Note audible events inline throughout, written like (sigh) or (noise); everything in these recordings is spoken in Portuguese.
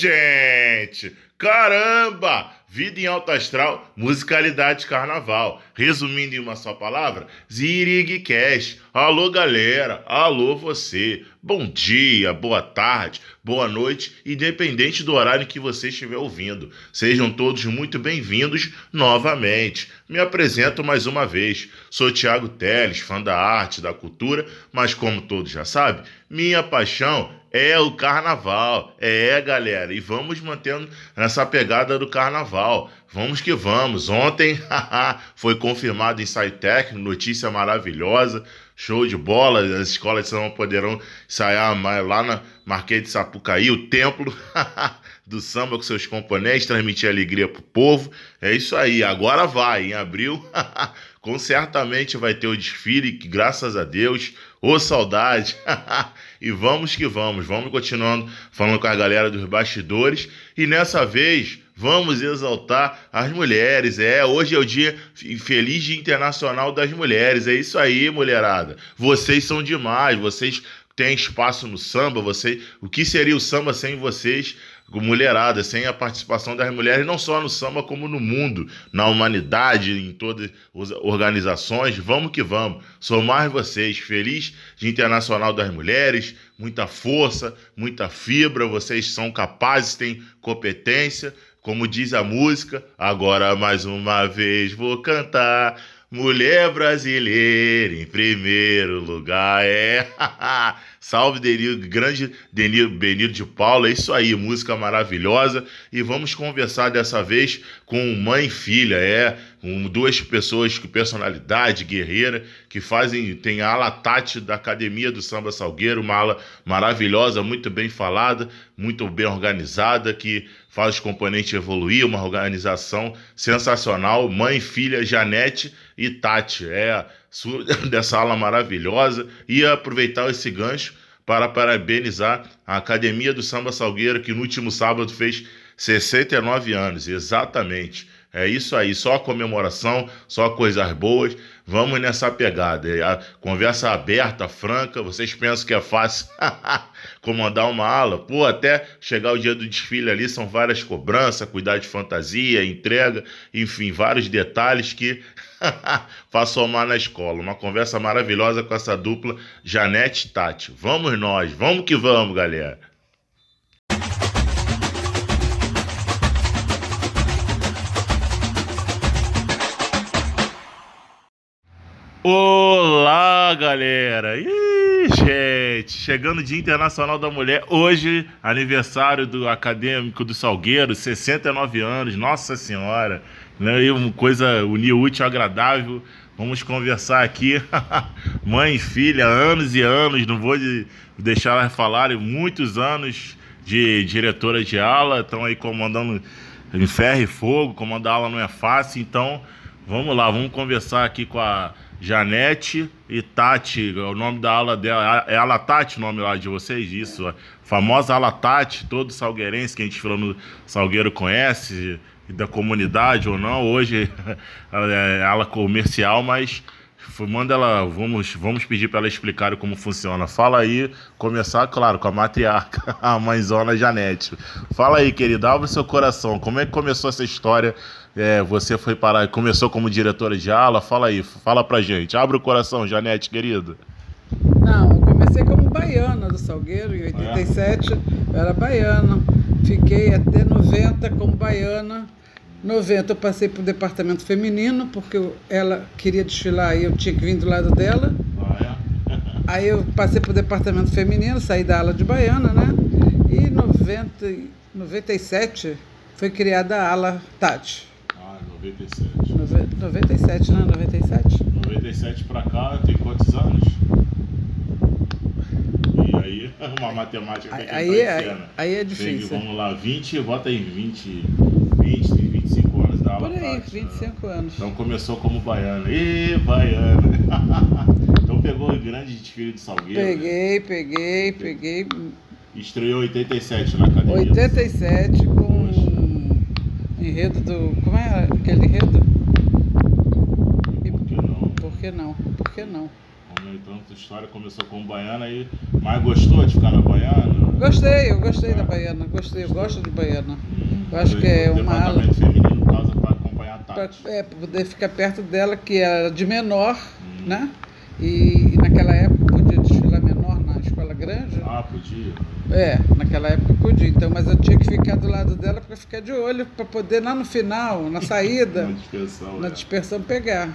gente! Caramba! Vida em alto astral, musicalidade carnaval. Resumindo em uma só palavra, Zirig Cash. Alô galera, alô você. Bom dia, boa tarde, boa noite, independente do horário que você estiver ouvindo. Sejam todos muito bem-vindos novamente. Me apresento mais uma vez. Sou Tiago Teles, fã da arte, da cultura, mas como todos já sabem, minha paixão é o carnaval. É, galera, e vamos mantendo nessa pegada do carnaval. Vamos que vamos. Ontem (laughs) foi confirmado ensaio técnico, notícia maravilhosa, show de bola. As escolas de samba poderão ensaiar lá na Marquês de Sapucaí, o templo (laughs) do samba com seus componentes, transmitir alegria pro povo. É isso aí, agora vai, em abril, (laughs) com certamente vai ter o desfile, que graças a Deus, ô saudade. (laughs) e vamos que vamos, vamos continuando falando com a galera dos bastidores. E nessa vez, vamos exaltar as mulheres. É, hoje é o dia feliz Internacional das Mulheres. É isso aí, mulherada. Vocês são demais, vocês têm espaço no samba, você, o que seria o samba sem vocês? Mulherada, sem a participação das mulheres, não só no samba, como no mundo, na humanidade, em todas as organizações. Vamos que vamos. Sou mais vocês. Feliz de Internacional das Mulheres. Muita força, muita fibra. Vocês são capazes, têm competência. Como diz a música, agora mais uma vez vou cantar. Mulher brasileira em primeiro lugar, é. (laughs) Salve Denil, grande Denil Benito de Paula, é isso aí, música maravilhosa. E vamos conversar dessa vez com mãe e filha, é. Com duas pessoas com personalidade guerreira que fazem. Tem a ala Tati da Academia do Samba Salgueiro, uma ala maravilhosa, muito bem falada, muito bem organizada, que faz os componentes evoluir, uma organização sensacional. Mãe, filha, Janete e Tati. É (laughs) dessa aula maravilhosa. E aproveitar esse gancho para parabenizar a Academia do Samba Salgueiro, que no último sábado fez 69 anos, exatamente. É isso aí, só comemoração, só coisas boas. Vamos nessa pegada. É a conversa aberta, franca. Vocês pensam que é fácil (laughs) comandar uma aula? Pô, até chegar o dia do desfile ali são várias cobranças, cuidar de fantasia, entrega, enfim, vários detalhes que (laughs) faz somar na escola. Uma conversa maravilhosa com essa dupla Janete e Tati. Vamos nós, vamos que vamos, galera. Olá, galera! Ih, gente, chegando o Dia Internacional da Mulher, hoje, aniversário do Acadêmico do Salgueiro, 69 anos, Nossa Senhora, né? Uma coisa unir útil agradável. Vamos conversar aqui, (laughs) mãe e filha, anos e anos, não vou deixar elas falarem, muitos anos de diretora de aula, estão aí comandando em ferro e fogo, comandar aula não é fácil, então vamos lá, vamos conversar aqui com a Janete e Tati, o nome da ala dela. É Ala Tati o nome lá de vocês, isso, a famosa Ala Tati, todo salgueirense que a gente falando Salgueiro conhece, da comunidade ou não, hoje (laughs) é ala comercial, mas manda ela, vamos, vamos pedir para ela explicar como funciona. Fala aí, começar, claro, com a matriarca, (laughs) a mãezona Janete. Fala aí, querida, abre seu coração, como é que começou essa história é, você foi parar, começou como diretora de aula, fala aí, fala pra gente. Abre o coração, Janete, querida. Não, eu comecei como baiana do Salgueiro, em 87, é? eu era baiana. Fiquei até 90 como baiana. 90 eu passei para o departamento feminino, porque ela queria desfilar e eu tinha que vir do lado dela. Ah, é? Aí eu passei para o departamento feminino, saí da ala de baiana, né? E em 90, 97 foi criada a ala Tati. 97. Nove, 97, não? 97? 97 pra cá tem quantos anos? E aí, (laughs) uma matemática aí, aí, é, aí é difícil. Tem, vamos lá, 20, bota aí 20, 20, 25 anos da aula Por aí, prática, 25 né? anos. Então começou como baiana. Ê, baiana! (laughs) então pegou o grande desfile de Salgueiro. Peguei, né? peguei, peguei. Estreou 87 na academia. 87 com enredo do. Como é aquele enredo? E, por que não? Por que não? Por que não? Vamos Então a história começou como baiana e mas gostou de ficar na baiana? Gostei, eu gostei da baiana, gostei, eu gosto de baiana. Eu acho que é uma ala. feminino causa para acompanhar a Tati. Pra, é, pra poder ficar perto dela, que era de menor, hum. né? E, e, naquela época podia desfilar menor na escola Ah, podia. É, naquela época podia. Então, mas eu tinha que ficar do lado dela para ficar de olho, para poder lá no final, na (laughs) saída, na dispersão, na é. dispersão pegar.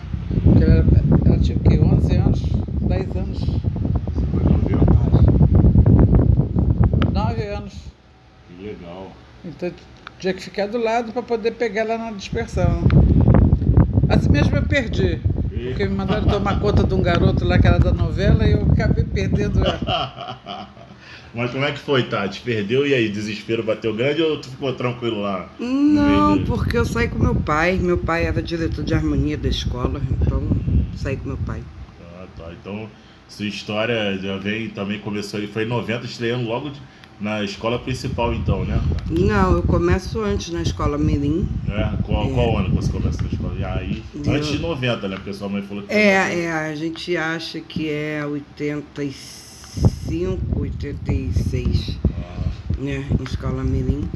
Porque ela, ela tinha o quê? 11 anos, 10 anos. Você foi 9 anos? 9 anos. Que legal. Então tinha que ficar do lado para poder pegar lá na dispersão. Assim mesmo eu perdi. Porque me mandaram tomar (laughs) conta de um garoto lá que era da novela e eu acabei perdendo. (laughs) Mas como é que foi, Tati? Perdeu e aí? Desespero bateu grande ou tu ficou tranquilo lá? Não, porque eu saí com meu pai. Meu pai era diretor de harmonia da escola, então saí com meu pai. Ah, tá. Então sua história já vem, também começou aí, foi em 90, estreando logo de na escola principal, então, né? Não, eu começo antes na escola Mirim. É? Qual, é. qual ano que você começa na escola? E aí, eu... antes de 90, né? Porque sua mãe falou que. É, é, a gente acha que é 85, 86, ah. né? Em escola Mirim.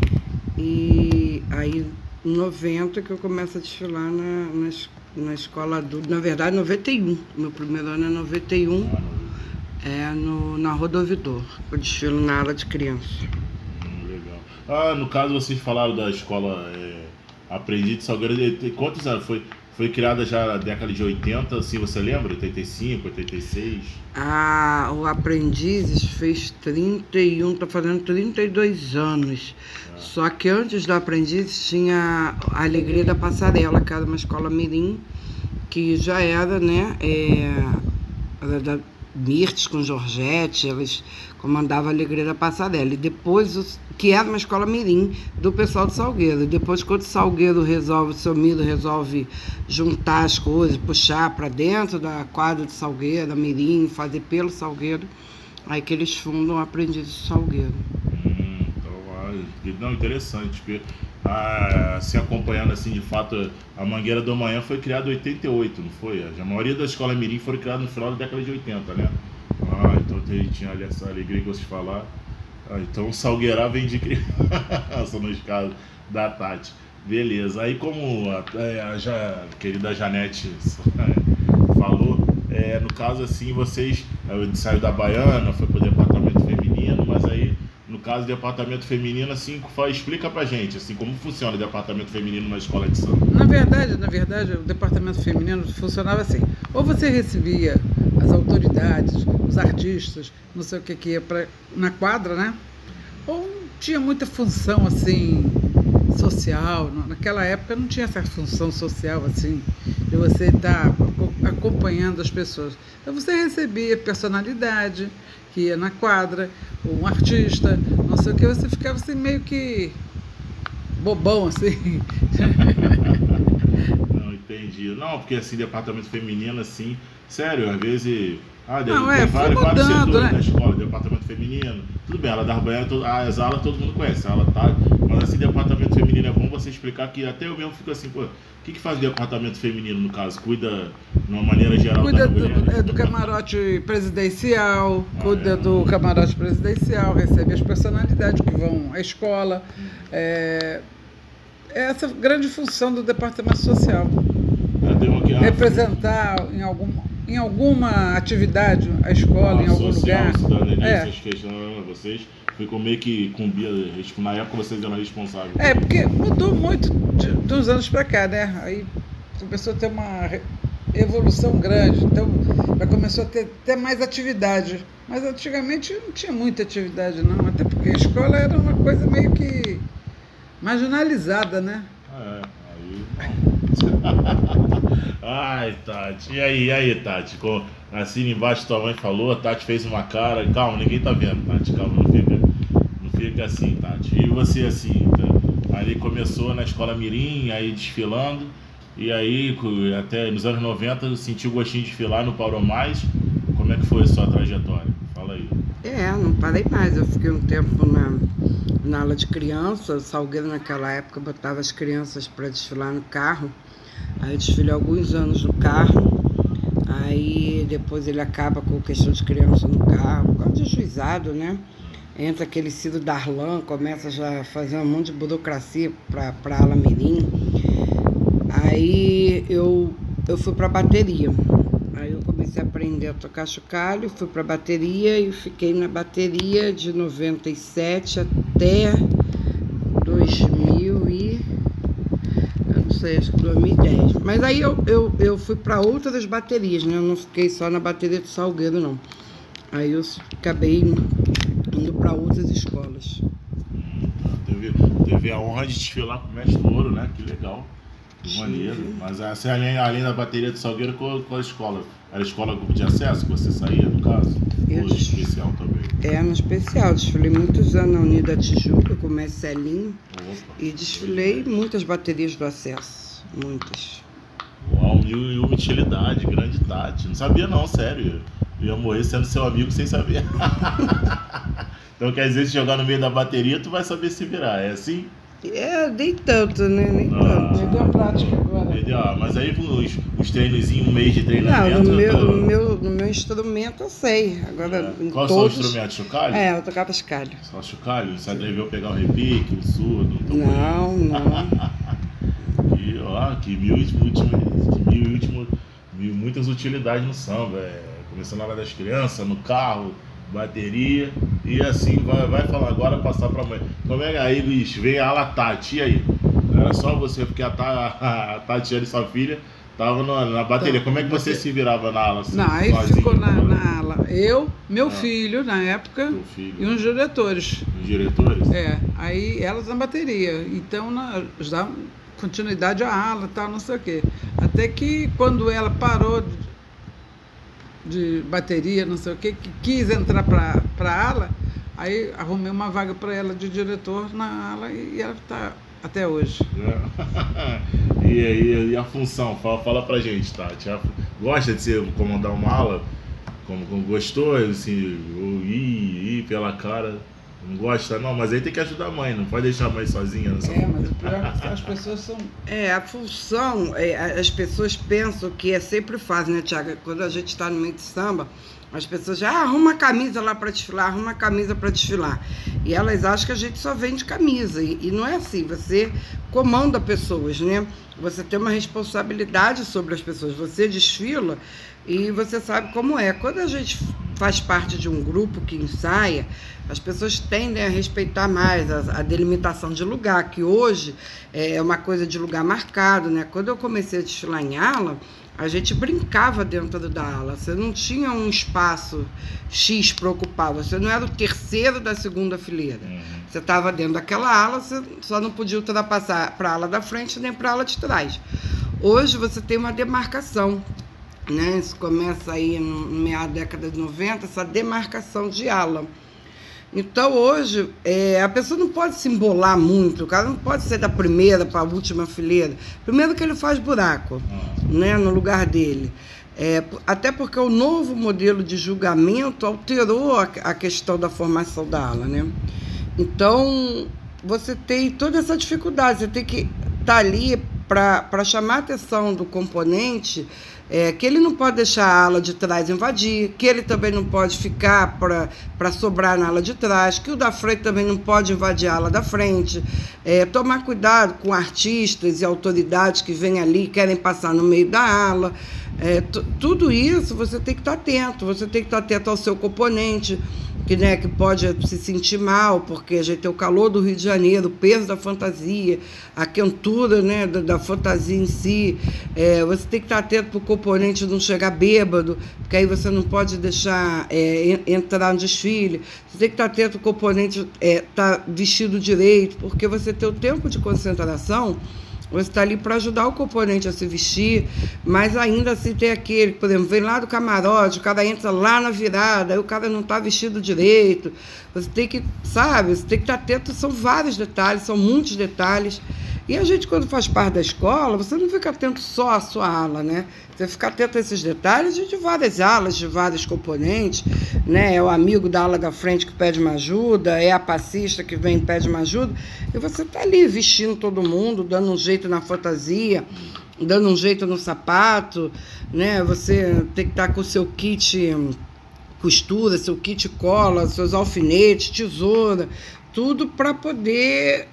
E aí, em 90 que eu começo a desfilar na, na, na escola adulta. Na verdade, 91. Meu primeiro ano é 91. Ah, é no, na Rodovidor. Eu desfilo na ala de criança. Hum, legal. Ah, no caso vocês falaram da escola é, Aprendiz de Salgueiro. Quantos anos? Foi, foi criada já na década de 80, assim, você lembra? 85, 86? Ah, o Aprendizes fez 31, tá fazendo 32 anos. Ah. Só que antes do Aprendizes tinha a Alegria da Passarela, que era uma escola mirim, que já era, né, é, era da, Mirtes com Georgette, elas comandavam a Alegria da Passarela. E depois, que era uma escola mirim do pessoal de Salgueiro. E depois, quando o Salgueiro resolve, o seu Miro resolve juntar as coisas, puxar para dentro da quadra de Salgueiro, a mirim, fazer pelo Salgueiro, aí que eles fundam o Aprendiz de Salgueiro. Hum, então, não, interessante, porque ah, assim acompanhando assim de fato a Mangueira do Amanhã foi criada em 88, não foi? A maioria das escolas mirim foram criadas no final da década de 80, né? Ah, então tinha ali essa alegria que vocês falaram. Ah, então Salgueirá vem de criança (laughs) nos casos da Tati. Beleza. Aí como a, é, a, a querida Janete (laughs) falou, é, no caso assim, vocês é, saiu da Baiana, foi para o departamento feminino, mas aí no caso departamento feminino, assim, explica pra gente, assim, como funciona o departamento feminino na escola de samba. Na verdade, na verdade, o departamento feminino funcionava assim. Ou você recebia as autoridades, os artistas, não sei o que que ia pra, na quadra, né? Ou tinha muita função, assim, social. Naquela época não tinha essa função social, assim, de você estar tá acompanhando as pessoas. Então você recebia personalidade, que ia na quadra, um artista, não sei o que, você ficava assim meio que bobão, assim. Não, entendi. Não, porque assim, departamento feminino, assim, sério, às vezes. Ah, não, tem é, vários, vários setores né? na escola, departamento feminino. Tudo bem, ela das banheiras, as aulas todo mundo conhece, a aula tá. Mas assim, departamento feminino é bom você explicar que até eu mesmo fico assim, pô, o que, que faz o departamento feminino, no caso? Cuida, de uma maneira geral, Cuida do, é, do camarote presidencial, ah, cuida é. do camarote presidencial, recebe as personalidades que vão à escola. É, é essa grande função do departamento social. É, Representar em algum em alguma atividade a escola, ah, em algum social, lugar. Cidadania, é. essas questões, vocês ficou meio que cumbia, tipo, na época vocês eram responsáveis. É, porque mudou muito de, de uns anos para cá, né? Aí começou a ter uma evolução grande, então começou a ter até mais atividade. Mas antigamente não tinha muita atividade, não, até porque a escola era uma coisa meio que marginalizada, né? É, aí. (laughs) Ai, Tati. E aí, e aí, Tati? Com, assim embaixo tua mãe falou, a Tati fez uma cara. Calma, ninguém tá vendo, Tati. Calma, não fica fica assim, Tati. E você assim, tá? ali começou na escola Mirim, aí desfilando, e aí até nos anos 90 sentiu o gostinho de desfilar no Paulo Mais. Como é que foi a sua trajetória? Fala aí. É, não parei mais. Eu fiquei um tempo na, na aula de criança. Salgueiro naquela época botava as crianças para desfilar no carro. Aí eu desfilei alguns anos no carro. Aí depois ele acaba com questão de criança no carro, por causa de juizado, né? Entra aquele Cido Darlan, começa já a fazer um monte de burocracia para a ala mirim. Aí eu, eu fui para bateria. Aí eu comecei a aprender a tocar chocalho, fui para bateria e fiquei na bateria de 97 até 2000 e eu não sei, acho que 2010. Mas aí eu, eu, eu fui para outras baterias, né? Eu não fiquei só na bateria do Salgueiro, não. Aí eu acabei indo para outras escolas. Teve, teve a honra de desfilar com o mestre Ouro, né? Que legal. Que maneiro. Mas assim, além, além da bateria do Salgueiro, qual, qual a escola? Era a escola grupo de acesso que você saía, no caso? Eu Ou especial também? É, no especial. Desfilei muitos anos na Unida Tijuca com o Marcelinho Opa. e desfilei muitas baterias do acesso. Muitas. Uau, mil e uma utilidade, grande Tati. Não sabia não, sério. Eu ia morrer sendo seu amigo sem saber. (laughs) então quer dizer, se jogar no meio da bateria, tu vai saber se virar, é assim? É, nem tanto, né? Nem Ah. tanto. Me deu prática agora. Entendeu? Ah, Mas aí os, os treinozinhos, um mês de Não, treinamento. no meu, eu tô- no, meu, no meu instrumento eu sei. Agora, em Qual todos... são os instrumentos? Chocalho? É, eu tocava escalho. Só chocalho? Você atreveu a pegar o repique, o surdo? o Não, não. (laughs) Que, ó, que mil, e último, que mil, e último, mil, muitas utilidades no samba. É, começando na hora das crianças, no carro, bateria. E assim, vai, vai falar agora, passar pra mãe. Como é que aí, Luiz, vem a ala Tati, e aí? Era só você, porque a, Ta- a Tatiana e sua filha estavam na, na bateria. Tá, Como é que você você- se virava na ala? assim, Não, aí sozinho? ficou na, na ala. Eu, meu Ah. filho, na época, filho, e uns diretores. os diretores? É, aí elas na bateria. Então, na, já continuidade à ala e tal, não sei o quê. Até que quando ela parou de, bateria, não sei o quê, que quis entrar para a ala, aí arrumei uma vaga para ela de diretor na ala e ela está até hoje. É. (laughs) e, aí, e a função? Fala, fala pra gente, Tati. A- Gosta de ser, comandar uma ala? Como, como gostou? Assim, ou ir, ir pela cara? Não gosta? Não, mas aí tem que ajudar a mãe, não pode deixar a mãe sozinha. Não É, mas o pior é que as pessoas são. É, a função, é, as pessoas pensam que é sempre fácil, né, Tiago? Quando a gente está no meio de samba, as pessoas já ah, arruma uma camisa lá para desfilar, arruma uma camisa para desfilar. E elas acham que a gente só vende camisa. E, e não é assim, você comanda pessoas, né? Você tem uma responsabilidade sobre as pessoas. Você desfila e você sabe como é. Quando a gente faz parte de um grupo que ensaia, as pessoas tendem a respeitar mais a, a delimitação de lugar, que hoje é uma coisa de lugar marcado, né? Quando eu comecei a desfilar em ala, a gente brincava dentro da ala. Você não tinha um espaço X para ocupar. Você não era o terceiro da segunda fileira. Uhum. Você estava dentro daquela ala, você só não podia ultrapassar para a ala da frente nem para a ala de trás. Hoje você tem uma demarcação. Né? Isso começa aí no da década de 90, essa demarcação de ala. Então hoje é, a pessoa não pode se embolar muito, o cara não pode ser da primeira para a última fileira. Primeiro que ele faz buraco né, no lugar dele. É, até porque o novo modelo de julgamento alterou a, a questão da formação da ala. Né? Então, você tem toda essa dificuldade, você tem que estar ali para chamar a atenção do componente é, que ele não pode deixar a ala de trás invadir, que ele também não pode ficar para sobrar na ala de trás, que o da frente também não pode invadir a ala da frente. É, tomar cuidado com artistas e autoridades que vêm ali e querem passar no meio da ala. É, tu- tudo isso você tem que estar atento, você tem que estar atento ao seu componente, que, né, que pode se sentir mal, porque a gente tem o calor do Rio de Janeiro, o peso da fantasia, a quentura né, da, da fantasia em si. É, você tem que estar atento para o componente não chegar bêbado, porque aí você não pode deixar é, en- entrar no desfile. Você tem que estar atento para o componente estar vestido direito, porque você tem o tempo de concentração. Você está ali para ajudar o componente a se vestir, mas ainda assim tem aquele, por exemplo, vem lá do camarote, o cara entra lá na virada, aí o cara não está vestido direito. Você tem que, sabe, você tem que estar atento, são vários detalhes, são muitos detalhes. E a gente, quando faz parte da escola, você não fica atento só à sua ala, né? Você fica atento a esses detalhes de várias alas, de vários componentes, né? É o amigo da ala da frente que pede uma ajuda, é a passista que vem e pede uma ajuda, e você tá ali vestindo todo mundo, dando um jeito na fantasia, dando um jeito no sapato, né? Você tem que estar com o seu kit costura, seu kit cola, seus alfinetes, tesoura, tudo para poder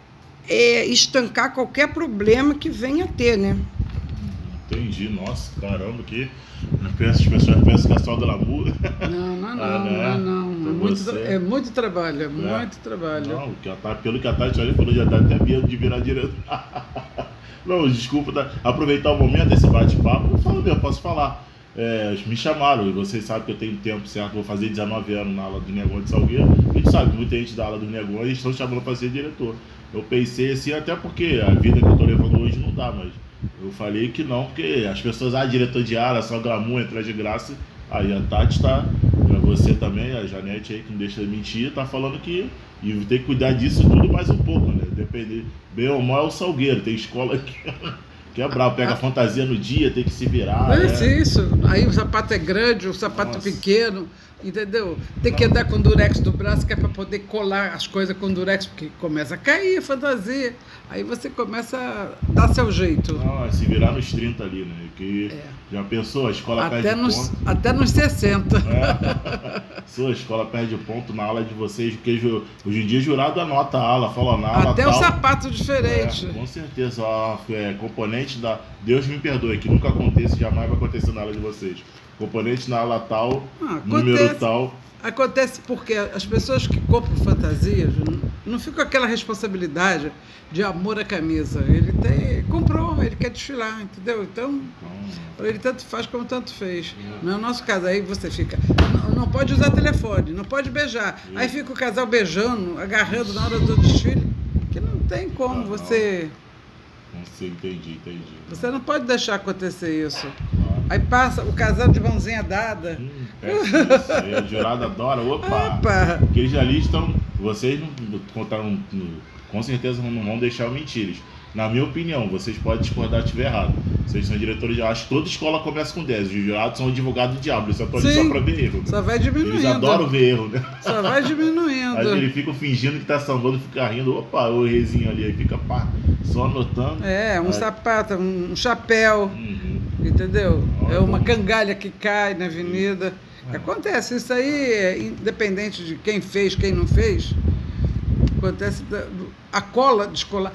é, estancar qualquer problema que venha a ter, né? Entendi, nossa, caramba, que as pessoas pensam que é só glamour. Não, não, (laughs) não, ah, né? não, não. É muito, é muito trabalho, é, é muito trabalho. Não, que a, pelo que a Tati olha, falou, já dá até medo de virar direto. (laughs) não, desculpa, tá, aproveitar o momento desse bate-papo, eu falo mesmo, posso falar. É, me chamaram, e vocês sabem que eu tenho tempo certo, vou fazer 19 anos na aula do Negócio de Salgueiro. A gente sabe, muita gente da aula do Negócio estão chamando para ser diretor. Eu pensei assim, até porque a vida que eu estou levando hoje não dá, mas eu falei que não, porque as pessoas, ah, diretor de ala, só glamour, entra de graça. Aí a Tati tá, você também, a Janete aí, que não deixa de mentir, tá falando que e tem que cuidar disso tudo mais um pouco, né? Depender. Bem ou mal é o salgueiro, tem escola que, (laughs) que é pega a fantasia no dia, tem que se virar. É né? isso. Aí o sapato é grande, o sapato Nossa. pequeno. Entendeu? Tem que andar com durex do braço, que é para poder colar as coisas com durex, porque começa a cair a fantasia. Aí você começa a dar seu jeito. Não, é se virar nos 30 ali, né? Que é. Já pensou, a escola até perde nos, ponto. Até nos 60. É. (laughs) Sua escola perde ponto na aula de vocês, porque hoje em dia jurado anota a aula, fala na aula. Até tal. o sapato diferente. É, com certeza. Ó, é, componente da. Deus me perdoe, que nunca aconteça, jamais vai acontecer na aula de vocês componente na ala tal, ah, número tal. Acontece porque as pessoas que compram fantasias não ficam com aquela responsabilidade de amor à camisa. Ele tem, comprou, ele quer desfilar, entendeu? Então, ele tanto faz como tanto fez. No nosso caso, aí você fica, não, não pode usar telefone, não pode beijar. Aí fica o casal beijando, agarrando na hora do desfile, que não tem como você. Não sei, entendi, entendi. Você não pode deixar acontecer isso. Aí passa o casal de mãozinha dada. Hum, é, o jurado adora. Opa! Opa! Porque eles ali estão. Vocês não contaram. Com certeza não vão deixar mentiras. Na minha opinião, vocês podem discordar se estiver errado. Vocês são diretores de. Acho que toda escola começa com 10. Os jurados são advogados do diabo. Eles estão ali só pra ver erro. Né? Só vai diminuindo. Eles adoram ver erro, né? Só vai diminuindo. Aí ele fica fingindo que tá sambando, fica rindo. Opa, o rezinho ali. Aí fica pá, só anotando. É, um aí... sapato, um chapéu. Uhum. Entendeu? é uma cangalha que cai na avenida. É. Acontece, isso aí, independente de quem fez, quem não fez, acontece a cola descolar.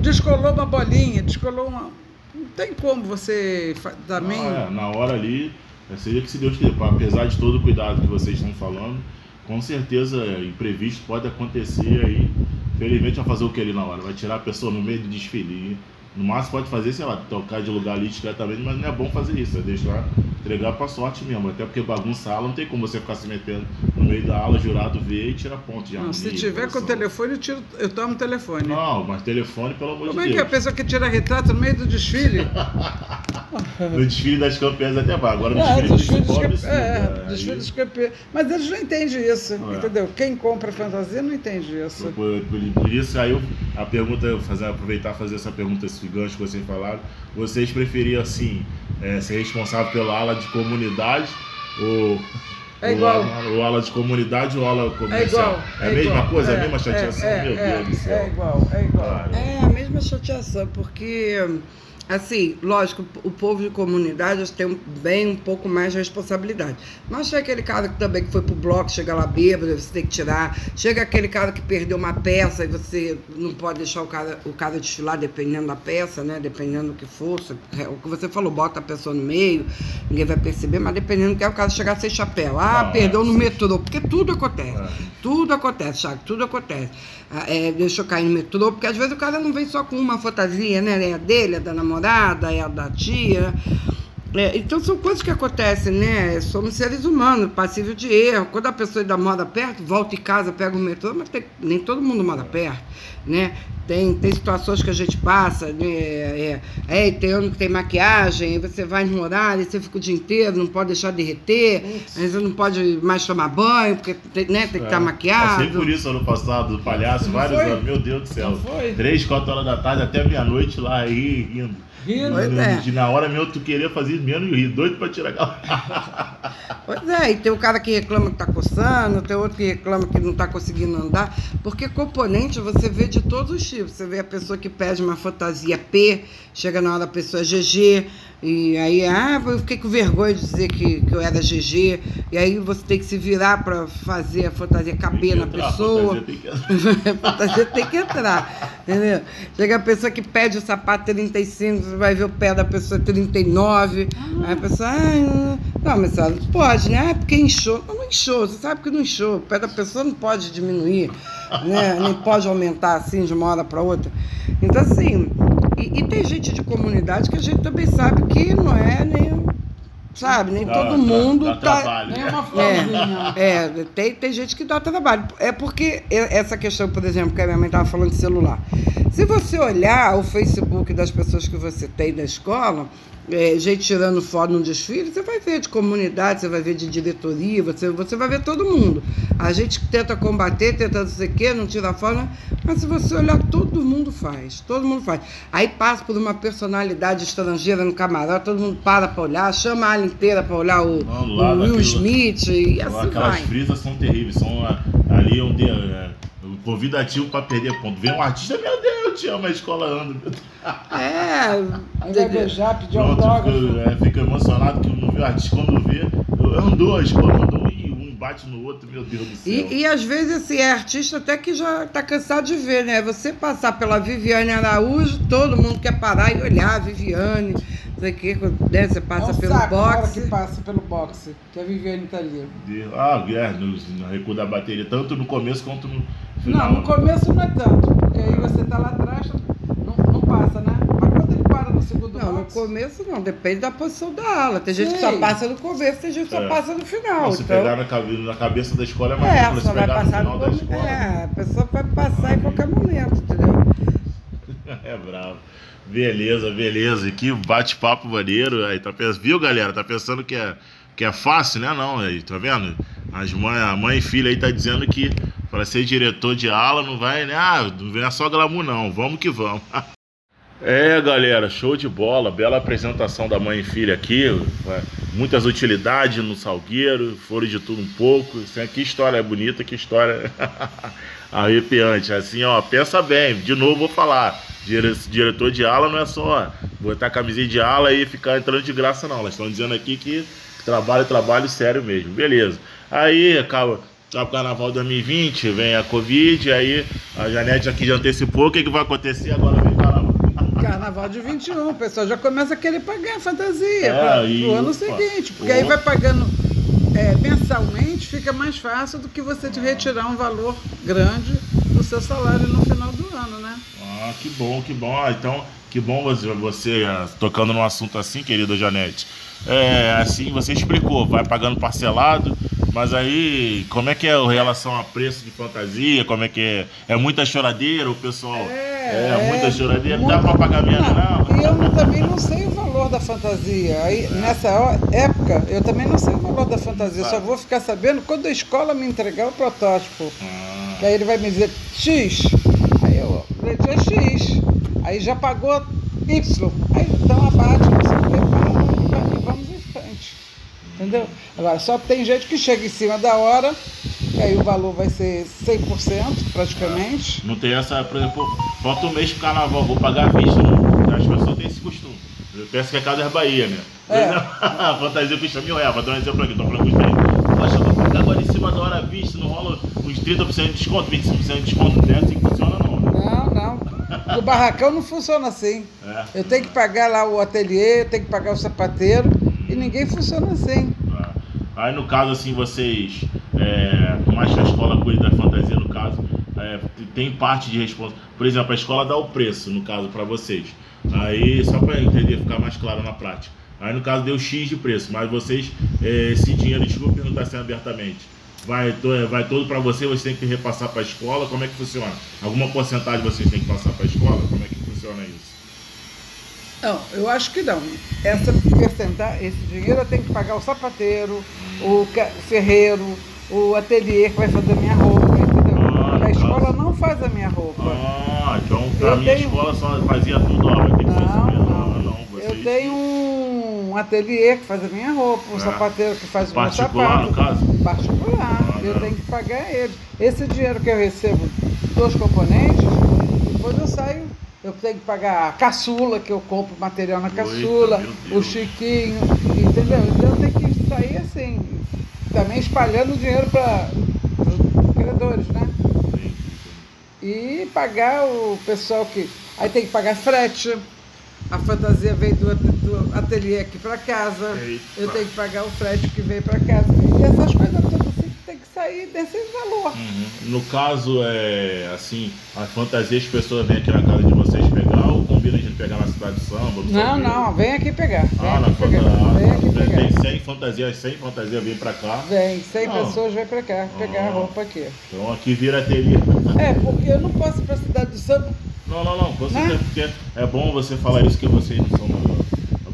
Descolou uma bolinha, descolou uma. Não tem como você também. Não, é, na hora ali, é, seria que se Deus quiser, apesar de todo o cuidado que vocês estão falando, com certeza imprevisto pode acontecer aí. Felizmente vai fazer o que ali na hora? Vai tirar a pessoa no meio do desfile. No máximo pode fazer, sei lá, tocar de lugar ali discretamente, mas não é bom fazer isso, é deixar entregar pra sorte mesmo. Até porque bagunça a aula, não tem como você ficar se metendo no meio da aula, jurado ver e tira ponto de não, Se tiver com o telefone, eu, tiro, eu tomo o telefone. Não, mas telefone, pelo amor como de Deus. Como é que a pessoa que tira retrato no meio do desfile? (laughs) no desfile das campeãs até vai, agora no é, desfile, dos pobres. É, é, desfile dos campeões. Mas eles não entendem isso, é. entendeu? Quem compra fantasia não entende isso. Por, por, por isso, aí eu, a pergunta, fazer, aproveitar e fazer essa pergunta, esse gancho que vocês falaram. Vocês preferiam, assim, é, ser responsável pela ala de comunidade ou é igual. Ou ala de comunidade ou ala comercial? É igual. É, é a mesma igual. coisa, é, a mesma chateação? É, Meu Deus do céu. É igual, é igual. É a mesma chateação, porque Assim, lógico, o povo de comunidade tem bem um pouco mais de responsabilidade. Mas chega aquele cara que também que foi pro bloco, chega lá bêbado, você tem que tirar. Chega aquele cara que perdeu uma peça e você não pode deixar o cara, o cara desfilar dependendo da peça, né? Dependendo do que for. É o que você falou, bota a pessoa no meio, ninguém vai perceber, mas dependendo do que é o cara chegar sem chapéu. Ah, não, perdeu é, no metrô, porque tudo acontece. É. Tudo acontece, Thiago, tudo acontece. Ah, é, deixou cair no metrô, porque às vezes o cara não vem só com uma fantasia, né? É a dele, é da namorada, é a da tia. É, então são coisas que acontecem, né? Somos seres humanos, passível de erro. Quando a pessoa ainda mora perto, volta em casa, pega o metrô, mas tem, nem todo mundo mora perto, né? Tem, tem situações que a gente passa, né? É, é, tem ano que tem maquiagem, você vai no horário, você fica o dia inteiro, não pode deixar derreter, aí você não pode mais tomar banho, porque tem, né, tem que estar tá é, maquiado. Passei por isso ano passado, do palhaço, não vários foi? anos, meu Deus do céu. Três, quatro horas da tarde, até meia-noite lá aí, rindo. Rindo. Pois é. Na hora mesmo tu queria fazer menos rir, doido pra tirar aquela. (laughs) Pois é, e tem o cara que reclama que tá coçando, tem outro que reclama que não tá conseguindo andar, porque componente você vê de todos os tipos. Você vê a pessoa que pede uma fantasia P, chega na hora a pessoa é GG, e aí, ah, eu fiquei com vergonha de dizer que, que eu era GG, e aí você tem que se virar para fazer a fantasia caber na entrar, pessoa. fantasia tem que- (laughs) A fantasia tem que entrar, entendeu? Chega a pessoa que pede o sapato 35, você vai ver o pé da pessoa 39, aí a pessoa, ai, não, mas senhora, não pode, né? Ah, porque inchou. Não, não inchou, você sabe que não inchou. O pé da pessoa não pode diminuir, né? (laughs) Nem pode aumentar assim de uma hora para outra. Então, assim, e, e tem gente de comunidade que a gente também sabe que não é nem, sabe, nem Dá- todo dá- mundo dá tá. trabalho. Nem uma florzinha. É, é tem, tem gente que dá trabalho. É porque essa questão, por exemplo, que a minha mãe estava falando de celular. Se você olhar o Facebook das pessoas que você tem da escola, é, gente tirando foto no desfile, você vai ver de comunidade, você vai ver de diretoria, você, você vai ver todo mundo. A gente tenta combater, tenta não sei o quê, não tira foto, né? mas se você olhar, todo mundo faz. Todo mundo faz. Aí passa por uma personalidade estrangeira no camarote, todo mundo para para olhar, chama a ala inteira para olhar o, Não, o lá Will daquilo- Smith e assim Aquelas vai. frisas são terríveis, são ali onde é, um convidativo pra perder ponto. Vem um artista, meu Deus, eu te amo, a escola anda. meu Deus. É, Aí vai beijar, pedir Pronto, autógrafo. fica, é, fica emocionado que não vê o artista quando vê. Andou, a escola andou e um bate no outro, meu Deus do céu. E, e às vezes assim, é artista até que já tá cansado de ver, né? Você passar pela Viviane Araújo, todo mundo quer parar e olhar a Viviane, não sei o que, né? Você É passa um pelo saco boxe. que passa pelo boxe, que a Viviane tá ali. Ah, é, no, no recuo da bateria, tanto no começo quanto no final. Não, no começo não é tanto, porque aí você tá lá atrás, não, não passa, né? Mas quando ele para no segundo Não, no boxe, começo não, depende da posição da ala. Tem gente que só passa no começo, tem gente que só É. passa no final. Se então... pegar na, cabe- na cabeça da escola é mais É, só se vai pegar no passar no final da começo. escola. É, a pessoa vai passar em qualquer momento, entendeu? (laughs) É bravo. Beleza, beleza. Que bate-papo maneiro. Aí, tá pensando, viu, galera? Tá pensando que é, que é fácil, né? Não, aí, tá vendo? As mãe, a mãe e filha aí tá dizendo que para ser diretor de aula não vai, né? Ah, não é só glamour, não. Vamos que vamos. (laughs) É, galera, show de bola. Bela apresentação da mãe e filha aqui. Muitas utilidades no Salgueiro, foram de tudo um pouco. Aqui, Que história bonita, que história (laughs) arrepiante. Assim, ó, pensa bem. De novo vou falar. Dire- Diretor de ala não é só botar camisinha de ala e ficar entrando de graça, não. Elas estão dizendo aqui que trabalho, trabalho sério mesmo. Beleza. Aí acaba. Acaba o carnaval 2020, vem a Covid, aí a Janete aqui já antecipou. O que, que vai acontecer agora? Vem o carnaval. Carnaval de 21, o pessoal já começa a querer pagar a fantasia É, para e o ano seguinte, porque aí vai pagando é, mensalmente, fica mais fácil do que você te retirar um valor grande do seu salário no final do ano, né? Ah, que bom, que bom. Ah, então, que bom você, você ah, tocando num assunto assim, querida Janete. É, assim, você explicou, vai pagando parcelado, mas aí, como é que é a relação a preço de fantasia? Como é que é? É muita choradeira, o pessoal? É, muita choradeira. Dá pra pagar menos, não? E eu não- também não sei o valor da fantasia. Aí, nessa ho- época, eu também não sei o valor da fantasia. Só vou ficar sabendo quando a escola me entregar o protótipo. Ah, Que aí ele vai me dizer X. Aí eu, letra X. Aí já pagou Y. Aí então abate, pá, pá, e vamos em frente. Entendeu? Agora, só tem gente que chega em cima da hora, que aí o valor vai ser 100% praticamente. não tem essa, por exemplo, falta um mês pro carnaval, vou pagar à vista. Né? As pessoas têm esse costume. Eu penso que é Casas Bahia, né? É. (laughs) A fantasia custa mil reais, vou dar um exemplo aqui, tô falando com os Poxa, eu vou pagar agora em cima da hora à vista, não rola uns 30% de desconto, 25% de desconto, não é assim que funciona né? Não. O barracão não funciona assim. É. Eu tenho que pagar lá o ateliê, eu tenho que pagar o sapateiro, e ninguém funciona assim. Ah. Aí no caso assim, vocês, é, mais que a escola cuide da fantasia, no caso, é, tem parte de responsabilidade. Por exemplo, a escola dá o preço, no caso, para vocês. Aí, só para entender, ficar mais claro na prática. Aí no caso deu X de preço, mas vocês, é, esse dinheiro, desculpa perguntar assim abertamente, vai, é, vai todo para você, você tem que repassar para a escola, como é que funciona? Alguma porcentagem vocês têm que passar para a escola? Como é que funciona isso? Não, eu acho que não. Essa percentagem, esse dinheiro eu tenho que pagar o sapateiro, o ferreiro, o ateliê que vai fazer a minha roupa, entendeu? Ah, a tá. escola não faz a minha roupa. Ah, então pra Eu minha tenho- escola só fazia tudo, ó, vai ter que ser isso Não, mesmo. não. Ah, não. tem um ateliê que faz a minha roupa, um É. sapateiro que faz o meu sapato. caso? Particular. Ah, eu não. tenho que pagar ele. Esse dinheiro que eu recebo dos componentes, depois eu saio. Eu tenho que pagar a caçula, que eu compro material na Eita, caçula, meu o chiquinho, entendeu? Então eu tenho que sair assim, também espalhando o dinheiro para os credores, né? E pagar o pessoal que. Aí tem que pagar frete. A fantasia veio do, do ateliê aqui para casa. Eita. Eu tenho que pagar o frete que veio para casa. E essas coisas todas assim que tem que sair desse valor. Uhum. No caso, é assim, a fantasia as pessoas vêm aqui na casa de vocês pegar ou combina a gente pegar na cidade de samba? Não, não, vem aqui pegar. Vem Ah, na aqui pegar. fantasia. Vem aqui tem, pegar. tem 100 fantasias, 100 fantasias vêm pra cá. Vem, 100 Não. pessoas vêm para cá pegar Ah. a roupa aqui. Então aqui vira ateliê. É, porque eu não posso ir para a cidade do samba. Não, não, não. Com Né? certeza, porque é bom você falar isso que vocês não são.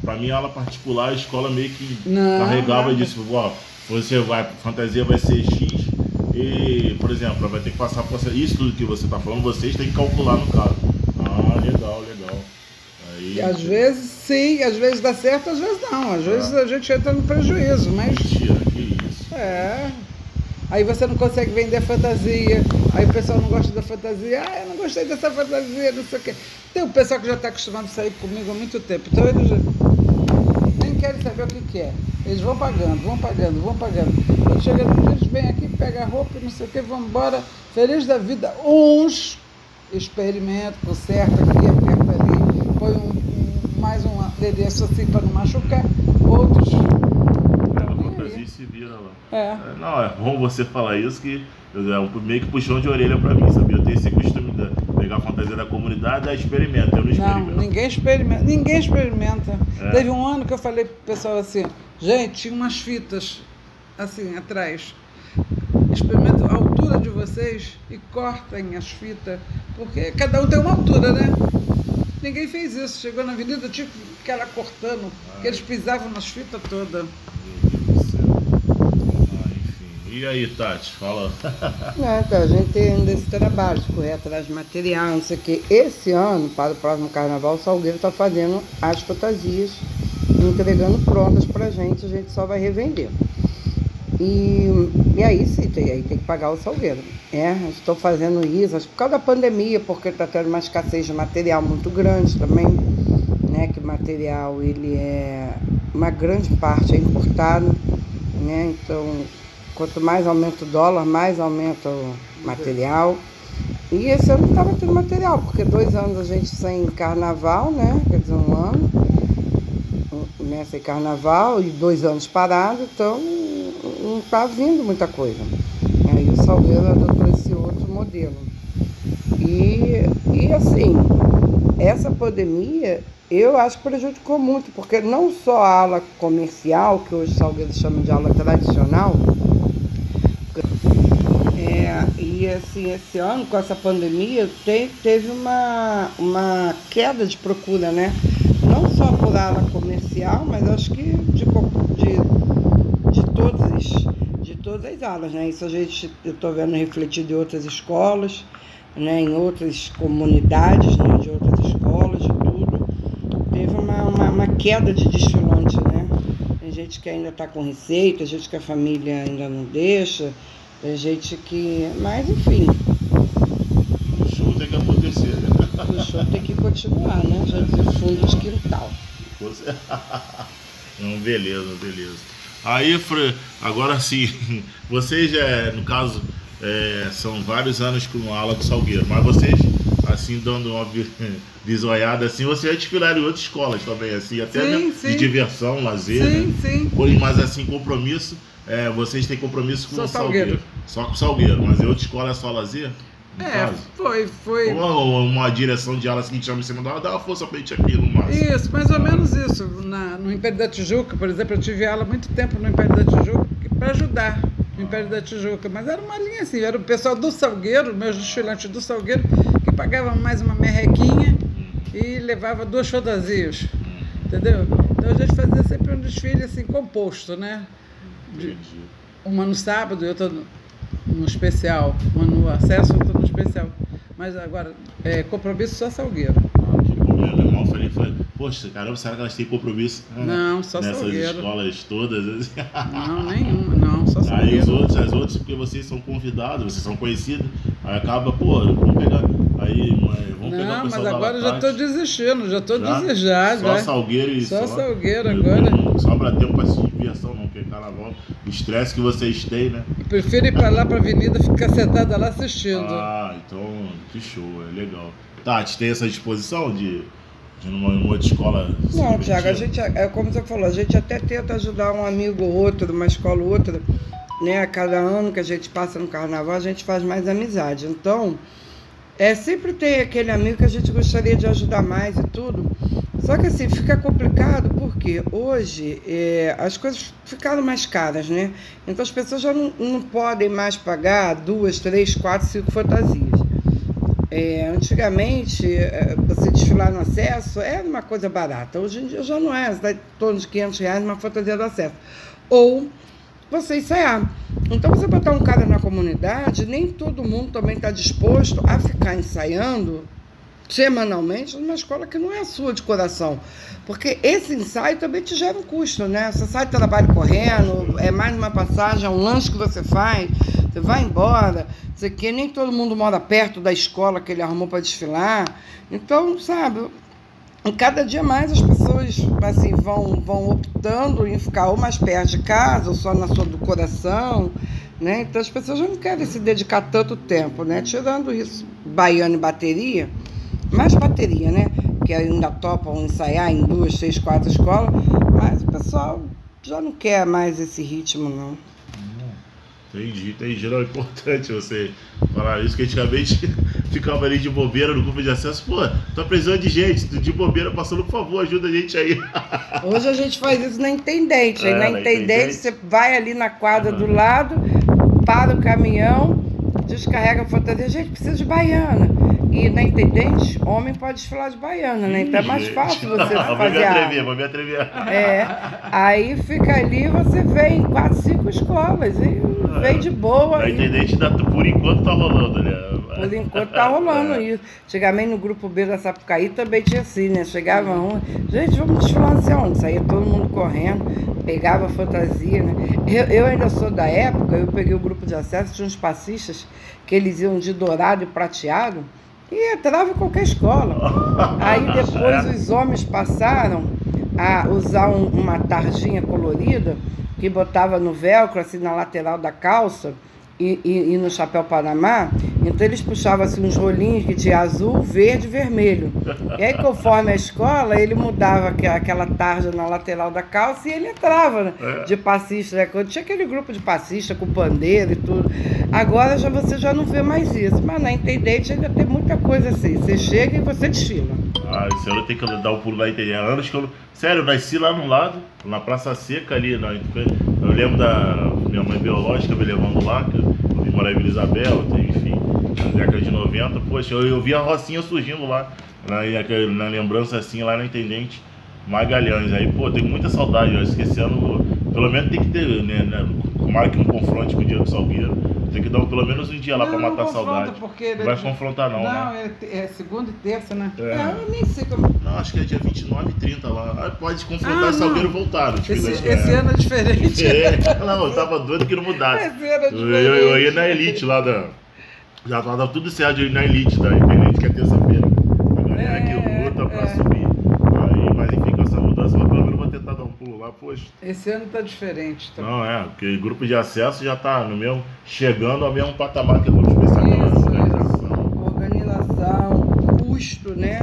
Pra mim, aula particular, a escola meio que Não, carregava nada. disso. Ó, você vai, fantasia vai ser X e, por exemplo, vai ter que passar por isso tudo que você tá falando, vocês têm que calcular no caso. Ah, legal, legal. Aí, E às vezes sim, às vezes dá certo, às vezes não. Às vezes a gente entra no prejuízo, mas. Mentira, que isso. É. Aí você não consegue vender fantasia. Aí o pessoal não gosta da fantasia. Ah, eu não gostei dessa fantasia, não sei o quê. Tem um pessoal que já está acostumado a sair comigo há muito tempo. Então eles nem querem saber o que, que é. Eles vão pagando, vão pagando, vão pagando. Quando chega no dia, eles vêm aqui, pegam a roupa, não sei o quê, vão embora. Feliz da vida. Uns experimentam, consertam aqui, aperta ali, põe um, um- mais um adereço assim para não machucar. Outros. Pega a nem É. Não, é bom você falar isso que é um meio que puxão de orelha pra mim, sabia? Eu tenho esse costume de pegar a fantasia da comunidade e experimento, eu não Não, experimento. ninguém experimenta. Ninguém experimenta. É. Teve um ano que eu falei pro pessoal assim, gente, tinha umas fitas assim atrás. Experimentem a altura de vocês e cortem as fitas, porque cada um tem uma altura, né? Ninguém fez isso. Chegou na avenida, que ficar lá cortando, porque eles pisavam nas fitas todas. Meu Deus do céu. Ah, enfim. E aí, Tati, fala. Não, (laughs) então, a gente ainda esse trabalho de correr atrás de material, não sei o quê. Esse ano, para o próximo carnaval, o Salgueiro está fazendo as fantasias, entregando prontas pra gente, a gente só vai revender. E, e aí sim, tem, aí tem que pagar o Salgueiro. É, estou fazendo isso, acho por causa da pandemia, porque está tendo uma escassez de material muito grande também, né? Que material ele é uma grande parte é importado, né? Então Quanto mais aumenta o dólar, mais aumenta o material. E esse ano estava tendo material, porque dois anos a gente sem carnaval, né? Quer dizer, um ano né, sem carnaval e dois anos parado, então não está vindo muita coisa. Aí o Salgueiro adotou esse outro modelo. E, e assim, essa pandemia eu acho que prejudicou muito, porque não só a ala comercial, que hoje o Salgueiro chama de ala tradicional, é, e assim, esse ano, com essa pandemia, te- teve uma, uma queda de procura, né? Não só por ala comercial, mas acho que de, de, de, todas, de todas as alas, né? Isso a gente, eu estou vendo refletido em outras escolas, né? em outras comunidades, né? de outras escolas, de tudo. Teve uma, uma, uma queda de desfilante, né? Tem gente que ainda está com receita, gente que a família ainda não deixa, tem gente que. Mas enfim, O show tem que acontecer, né? o show tem que continuar, né? Já dizia o fundo de quintal. Você- (laughs) Não, beleza, beleza. Aí, agora sim, (laughs) vocês, é, no caso, é, são vários anos com a ala do Salgueiro, mas vocês, assim, dando uma bisoiada, (laughs) assim, vocês já desfilaram em outras escolas também, assim, até Sim, mesmo sim. de diversão, lazer, né? Sim, sim. Porém, Mas assim, compromisso, é, vocês têm compromisso com Só o Salgueiro. Salgueiro. Só com o Salgueiro, mas em outra escola é só lazer? No É, caso? foi, foi. Ou uma direção de assim, que chama em cima, dá uma força pra gente aqui no máximo. Isso, mais ou menos isso. Na, no Império da Tijuca, por exemplo, eu tive aula muito tempo no Império da Tijuca para ajudar no Império da Tijuca. Mas era uma linha assim, era o pessoal do Salgueiro, meus desfilantes do Salgueiro, que pagavam mais uma merrequinha e levava duas fantasias. Entendeu? Então a gente fazia sempre um desfile assim composto, né? De- uma no sábado e outra no, no especial. No acesso e outra no especial. Mas agora, é compromisso só Salgueiro. Irmão falei, falei, poxa, caramba, será que elas têm compromisso? (laughs) Não, só Nessas Salgueiro. escolas todas. assim. Não, nenhuma, não, só Aí os Salgueiro. outros, as outras, porque vocês são convidados, vocês são conhecidos, aí acaba, pô, vamos pegar. Aí, vamos pegar o Não, mas pessoal da agora eu já tô desistindo, já tô Já? desejando. Só já. Salgueiro e Só só. Salgueiro agora. Só pra tempo assistir diversão, não, porque carnaval, estresse que vocês têm, né? Eu prefiro ir pra lá pra avenida ficar sentada lá assistindo. Ah, então, que show, é legal. Tati, tem essa disposição de, de numa, numa outra escola? Não? Tiago, a gente, é como você falou, a gente até tenta ajudar um amigo ou outro, uma escola ou outra, né? A cada ano que a gente passa no carnaval, a gente faz mais amizade. Então, é sempre tem aquele amigo que a gente gostaria de ajudar mais e tudo. Só que assim, fica complicado porque hoje é, as coisas ficaram mais caras, né? Então as pessoas já não, não podem mais pagar duas, três, quatro, cinco fantasias. É, antigamente, é, você desfilar no acesso era uma coisa barata. Hoje em dia já não é. Dá em torno de 500 reais uma fantasia do acesso. Ou você ensaiar. Então, você botar um cara na comunidade, nem todo mundo também está disposto a ficar ensaiando semanalmente numa escola que não é a sua de coração. Porque esse ensaio também te gera um custo, né? Você sai do trabalho correndo, é mais uma passagem, é um lanche que você faz, você vai embora, você quer, nem todo mundo mora perto da escola que ele arrumou para desfilar. Então, sabe, e cada dia mais as pessoas assim, vão, vão optando em ficar ou mais perto de casa, ou só na sua do coração. Né? Então as pessoas já não querem se dedicar tanto tempo, né? Tirando isso, baiano e bateria, mais bateria, né? Que ainda topam ensaiar em duas, três, quatro escolas, mas o pessoal já não quer mais esse ritmo, não. Entendi, entendi. Não, é importante você falar isso, que antigamente (laughs) ficava ali de bobeira no grupo de acesso. Pô, tá precisando de gente, de bobeira passando, por favor, ajuda a gente aí. (laughs) Hoje a gente faz isso na Intendente. Aí É, na na Intendente Intendente. você vai ali na quadra do lado, para o caminhão, descarrega a fantasia. Gente, precisa de baiana. E na Intendente, homem pode desfilar de baiana, né? Então é mais fácil você (laughs) Vou me fazer a... atrever, vou me atrever. É, aí fica ali, você vem em quatro, cinco escolas e vem de boa. Na intendente, por enquanto tá rolando, né? por enquanto tá rolando (laughs) É. isso. Antigamente no grupo B da Sapucaí também tinha assim, né? Chegava um, gente, vamos desfilar não sei onde. Saía todo mundo correndo, pegava fantasia, né? Eu, eu ainda sou da época, eu peguei o grupo de acesso, tinha uns passistas que eles iam de dourado e prateado e entrava em qualquer escola. (laughs) Aí depois os homens passaram a usar um- uma tarjinha colorida que botava no velcro, assim, na lateral da calça e, e- e no chapéu Panamá. Então eles puxavam assim uns rolinhos que tinha azul, verde e vermelho. E aí, conforme a escola, ele mudava aque- aquela tarja na lateral da calça e ele entrava né, É. de passista. Né? Quando Tinha aquele grupo de passista com pandeiro e tudo. Agora já você já não vê mais isso. Mas na Intendente ainda tem muita coisa assim. Você chega e você desfila. Ah, esse ano tem que dar o pulo lá entender. Há anos que eu. Sério, eu nasci lá no lado, na Praça Seca ali. Na... Eu lembro da minha mãe biológica me levando lá, que eu vim morar em Vila Isabel, enfim, na década de 90. Poxa, eu, eu vi a Rocinha surgindo lá, na, na lembrança assim, lá na Intendente Magalhães. Aí, pô, tenho muita saudade. Eu acho ano, pelo menos tem que ter, né? né tomara que um confronte com o dia do Salgueiro. Tem que dar pelo menos um dia lá pra Não, não matar a saudade. porque Não vai confrontar, não, Não, né? é, é segunda e terça, né? É. Ah, Eu nem sei como. Não, acho que é dia 29 e 30 lá. Ah, pode confrontar Ah, Salgueiro não. voltar. Tipo, Esse, que esse é. ano é diferente. (laughs) É, não, eu tava doido que não mudasse. Esse ano é Eu, eu, eu ia na diferente. Elite lá da. Já tava tudo certo de ir na Elite da Independente, que é terça-feira. A galera que É, luta pra é. subir. Aí, mas enfim, com essa mudança, mas pelo menos vou tentar dar um Esse ano tá diferente. Tá? Não, é, porque grupo de acesso já tá no mesmo. chegando ao mesmo patamar que o grupo especial da Isso, organização. Organização, custo, né?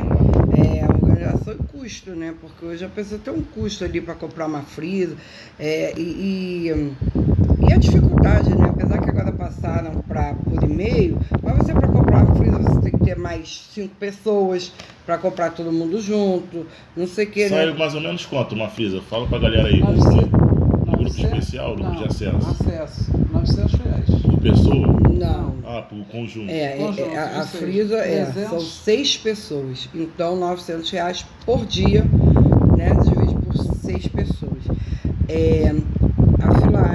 É, organização e custo, né? Porque hoje a pessoa tem um custo ali para comprar uma frisa. É, e, e, e a dificuldade, né? Apesar que agora passaram para por e-mail, mas você para comprar uma frisa você tem que ter mais cinco pessoas para comprar todo mundo junto, não sei o que, Sai né? mais ou menos quanto uma frisa? Fala pra galera aí. Nove- No grupo Novecentos- especial, grupo de acesso. Acesso. 900 reais. Por pessoa? Não. Ah, por conjunto. É, Conjunto, é, a, a frisa é, 300. são seis pessoas, então 900 reais por dia, né? Divide por seis pessoas. É,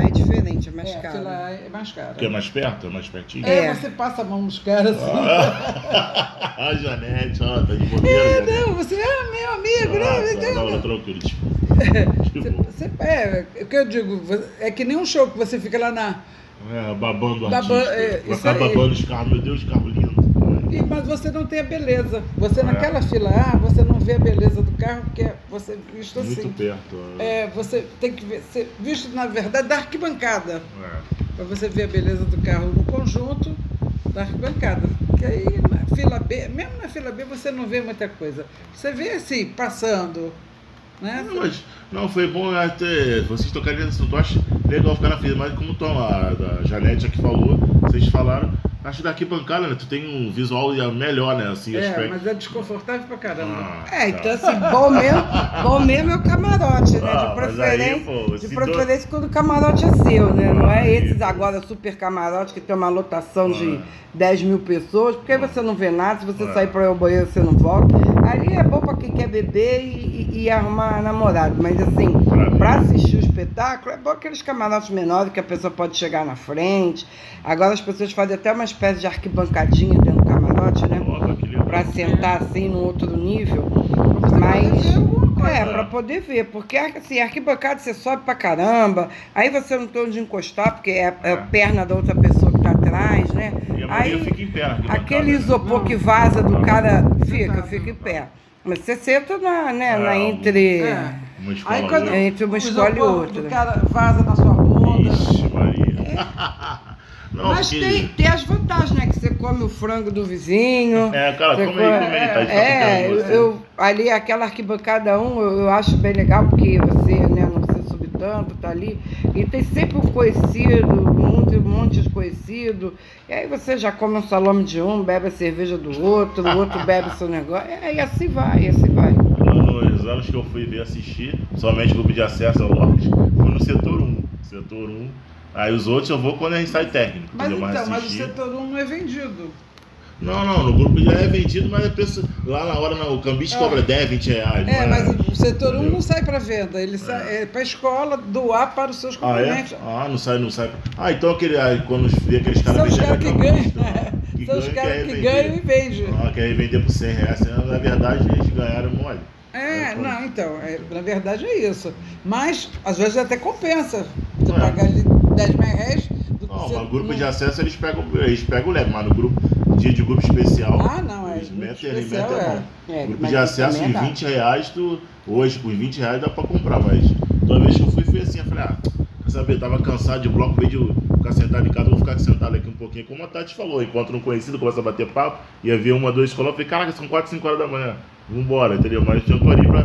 é diferente. É mais É, caro. A é mais cara. Porque é mais perto, é mais pertinho. É, É. você passa a mão nos caras assim. Ah, (laughs) a Janete, ó, tá de bobeira. É, Janete. não, você é meu amigo, Ah, né? tá, não, não, tranquilo, (laughs) tipo. Você, você- é, o que eu digo, é que nem um show que você fica lá na. é, babando o Baba- artista. é, ficar aí. babando os carros, meu Deus, carro lindo. E- Mas você não tem a beleza. Você É. naquela fila A, você não vê a beleza do carro, porque é você é visto Muito assim. perto. É, você tem que ver, ser visto, na verdade, da arquibancada. É. Para você ver a beleza do carro no conjunto da arquibancada. Que aí na fila B, mesmo na fila B você não vê muita coisa. Você vê assim, passando. Né? Não, mas não, foi bom até vocês tocarem nesse assunto. Eu acho legal ficar na fila, mas como a, a Janete aqui falou, vocês falaram, acho que daqui bancada, né? Tu tem um visual melhor, né? Assim, É, aspecto. mas é desconfortável pra caramba. Ah, É, tá. então assim, bom mesmo, bom mesmo é o camarote, né? Ah, De aí, preferência, pô, de se preferência quando o camarote é seu, né? Não é Aí, esses agora super camarote que tem uma lotação de Ah. 10 mil pessoas, porque aí você não vê nada, se você Ah. sair para ir ao banheiro você não volta. Ali é bom para quem quer beber e, e- e arrumar namorado, mas assim, para assistir o espetáculo, é bom aqueles camarotes menores que a pessoa pode chegar na frente. Agora as pessoas fazem até uma espécie de arquibancadinha dentro do camarote, né? Para sentar assim num outro nível. Mas é, pra poder ver, porque assim, arquibancada você sobe pra caramba, aí você não tem onde encostar, porque é, é a perna da outra pessoa que tá atrás, né? E Aí fica em pé. aqui na aquele né? isopor Não. que vaza do Não. cara fica, fica em pé. Mas você senta na, né, na Não. entre. É. Uma escola Aí quando outra. Entre uma o escola e outra. do cara vaza na sua bunda. Ixi, Maria. (laughs) Não, Mas porque- tem, tem as vantagens, né? Que você come o frango do vizinho. É, cara, come aí, come aí, tá de É, papo eu, eu- ali aquela arquibancada 1 eu, eu acho bem legal, porque você né, não precisa tanto, tá ali. E tem sempre um conhecido, um monte, um monte de conhecido. E aí você já come um salame de um, bebe a cerveja do outro, o outro (laughs) bebe o seu negócio. É, e assim vai, e assim vai. No- Nos anos que eu fui ver assistir, somente o grupo de acesso ao Lorde, foi no setor 1. Setor 1. Aí os outros eu vou quando a gente sai técnico. Mas entendeu? então, mas o assistir- setor 1 não é vendido. Não, não, no grupo já é vendido, mas lá na hora o cambista Ah. cobra 10, 20 reais. É, não mas o setor 1 Entendeu? não sai para venda, ele sai é. para a escola doar para os seus Ah, é? Ah, não sai, não sai. Ah, então aquele, aí, quando vê aqueles caras São os caras que ganham. (laughs) que São os ganham, caras que ganham e vendem. Ah, quer vender por 100 reais, na verdade eles ganharam mole. É, não, então, é, na verdade é isso. Mas, às vezes até compensa. Você É. pagar ali 10 mil reais. do que Não, mas grupo não- de acesso eles pegam, eles pegam leve, mas no grupo, dia de grupo especial, Ah, não, é. eles especial metem a é. mão. É, Grupo de acesso de dá. 20 reais, tu, hoje com 20 reais dá pra comprar, mas toda vez que eu fui foi assim, eu falei, ah, quer saber, tava cansado de bloco, vez de ficar sentado em casa, vou ficar sentado aqui um pouquinho, como a Tati falou, encontro um conhecido, começa a bater papo, ia ver uma, duas escolas, eu falei, caraca, são 4, 5 horas da manhã, vambora, entendeu? Mas eu ali pra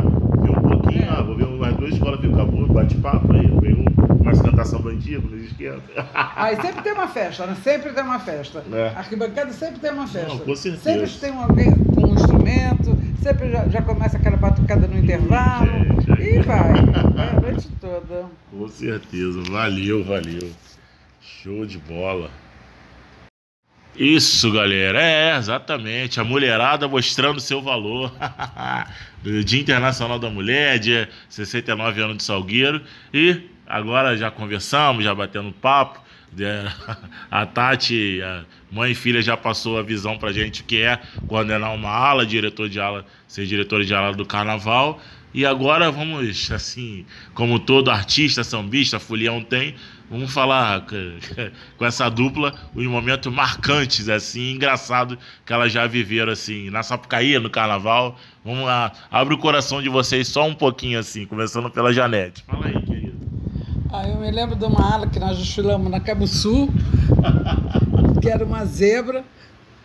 pouquinho, É. ah, vou ver umas duas escolas, viu, acabou, bate papo, aí venho umas cantação bandido, nos esquenta. (laughs) Aí sempre tem uma festa, né? Sempre tem uma festa. É. Arquibancada sempre tem uma festa. Não, com certeza. Sempre tem um alguém com um instrumento, sempre já, já começa aquela batucada no intervalo. Gente, aí- e vai. Vai (laughs) a noite toda. Com certeza, valeu, valeu. Show de bola. Isso, galera, é exatamente a mulherada mostrando seu valor. (laughs) Dia Internacional da Mulher, dia 69 anos de Salgueiro. E agora já conversamos, já batendo papo. É, (laughs) A Tati, a mãe e filha, já passou a visão pra gente que é coordenar uma ala, diretor de ala, ser diretor de ala do carnaval. E agora vamos, assim, como todo artista, sambista, folião tem, vamos falar (laughs) com essa dupla os momentos marcantes, assim, engraçados que elas já viveram, assim, na Sapucaí, no carnaval. Vamos lá, abre o coração de vocês só um pouquinho, assim, começando pela Janete. Fala aí, querido. Ah, eu me lembro de uma ala que nós desfilamos na Cabo Sul, (laughs) que era uma zebra,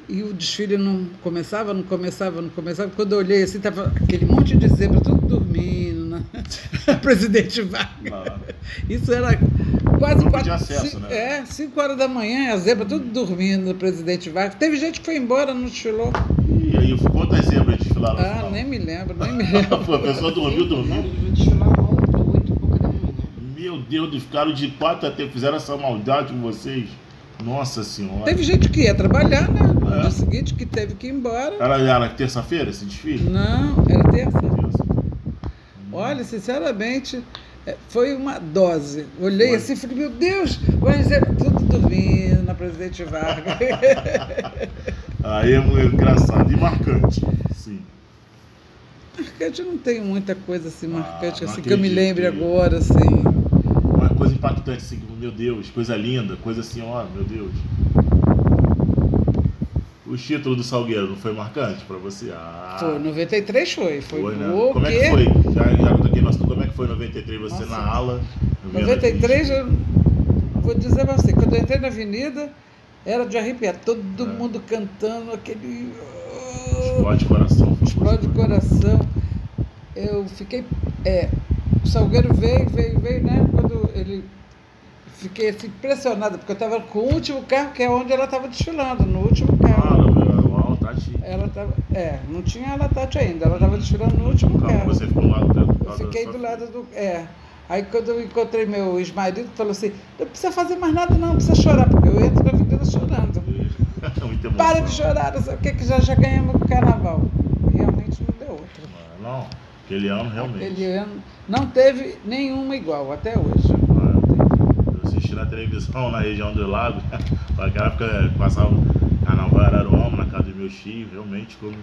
e o desfile não começava, não começava, não começava. Quando eu olhei assim, tava aquele monte de zebra, tudo dormindo, né? (laughs) Presidente Vargas. Isso era quase Grupo quatro, de acesso, cinco, né? É, 5 horas da manhã, a zebra tudo dormindo, o presidente Vargas. Teve gente que foi embora, não desfilou. E aí, quantas zebras desfilaram? Ah, final? nem me lembro, nem (laughs) me lembro. A pessoa dormiu, dormiu. Meu Deus, eles ficaram de quatro até fizeram essa maldade com vocês. Nossa senhora. Teve gente que ia trabalhar, né? No É. dia seguinte, que teve que ir embora. Era, era terça-feira esse desfile? Não, era terça. Terça. Olha, sinceramente, foi uma dose. Olhei foi. assim e falei, meu Deus, mas é tudo dormindo na Presidente Vargas. (laughs) Aí é muito engraçado e marcante, sim. Marcante não tem muita coisa assim marcante, ah, assim, que eu me lembre agora, assim. Uma coisa impactante, assim, meu Deus, coisa linda, coisa assim, ó, meu Deus. O título do Salgueiro não foi marcante pra você? Ah, foi, 93 foi. Foi, foi né? Como é que foi? Já, já toquei nosso, é que foi 93 você Nossa. na ala? 93, eu vou dizer pra você, quando eu entrei na avenida, era de arrepiar, todo é. mundo cantando aquele. Explode coração. Explode coração. Eu fiquei. É, o Salgueiro veio, veio, veio, né? Quando ele fiquei assim, impressionada, porque eu estava com o último carro, que é onde ela estava desfilando, no último carro. Ah, Tati. Ela tava, é, não tinha ela Tati ainda, ela estava desfilando no último carro. carro. Você ficou do lado? Eu fiquei do lado do. É. Aí quando eu encontrei meu ex-marido, falou assim, não precisa fazer mais nada, não, não precisa chorar, porque eu entro na avenida chorando. (laughs) Para de chorar, não sei o que, que já, já ganhamos o carnaval. Realmente não deu outra. Não, aquele ano realmente. Aquele ano não teve nenhuma igual, até hoje na televisão na região do lago. (laughs) Naquela época passava carnaval Araruama na casa dos meus tios, realmente quando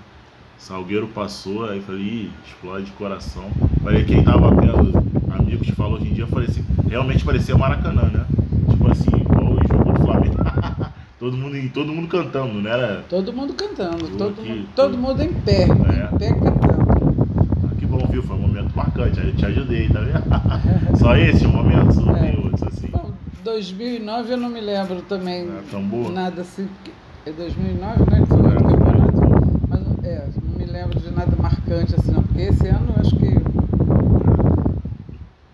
Salgueiro passou, aí falei, Ih, explode de coração. Falei, quem tava vendo, amigos falam hoje em dia, falei assim, realmente parecia Maracanã, né? Tipo assim, igual o jogo do Flamengo. (laughs) todo, mundo, todo mundo cantando, né? Era... Todo mundo cantando, todo, aqui, mundo, todo, todo mundo em pé, é. em pé cantando. Ah, que bom, viu? Foi um momento marcante, aí eu te ajudei, tá vendo? (laughs) Só (laughs) esse momento, só é. tem outros assim. 2009 eu não me lembro também. É tão boa. Nada assim. É 2009, né? Que foi é, campeonato. Mas é, não me lembro de nada marcante assim, não. Porque esse ano eu acho que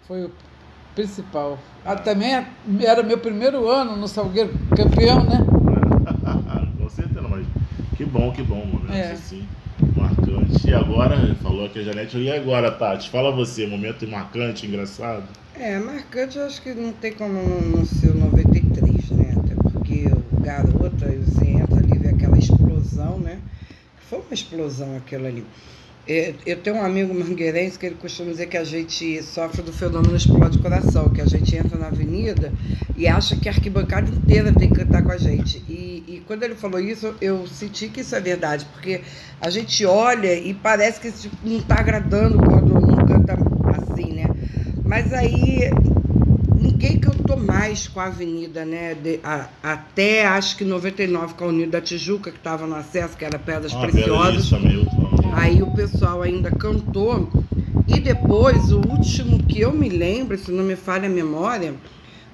foi o principal. Ah, também era meu primeiro ano no Salgueiro, campeão, né? (laughs) Com certeza, mas que bom, que bom, momento é. assim, marcante. E agora, falou que a Janete, e agora, Tati? Fala você, momento marcante, engraçado. É, marcante eu acho que não tem como não ser o 93, né? Até porque o garoto, ali, vê aquela explosão, né? Foi uma explosão aquilo ali. É, eu tenho um amigo mangueirense que ele costuma dizer que a gente sofre do fenômeno explode coração, que a gente entra na avenida e acha que a arquibancada inteira tem que cantar com a gente. E, e quando ele falou isso, eu senti que isso é verdade, porque a gente olha e parece que tipo, não está agradando quando não canta assim, né? Mas aí ninguém cantou mais com a avenida, né? De, a, até acho que 99 com a Unida da Tijuca, que estava no acesso, que era Pedras ah, Preciosas. Aí o pessoal ainda cantou. E depois, o último que eu me lembro, se não me falha a memória,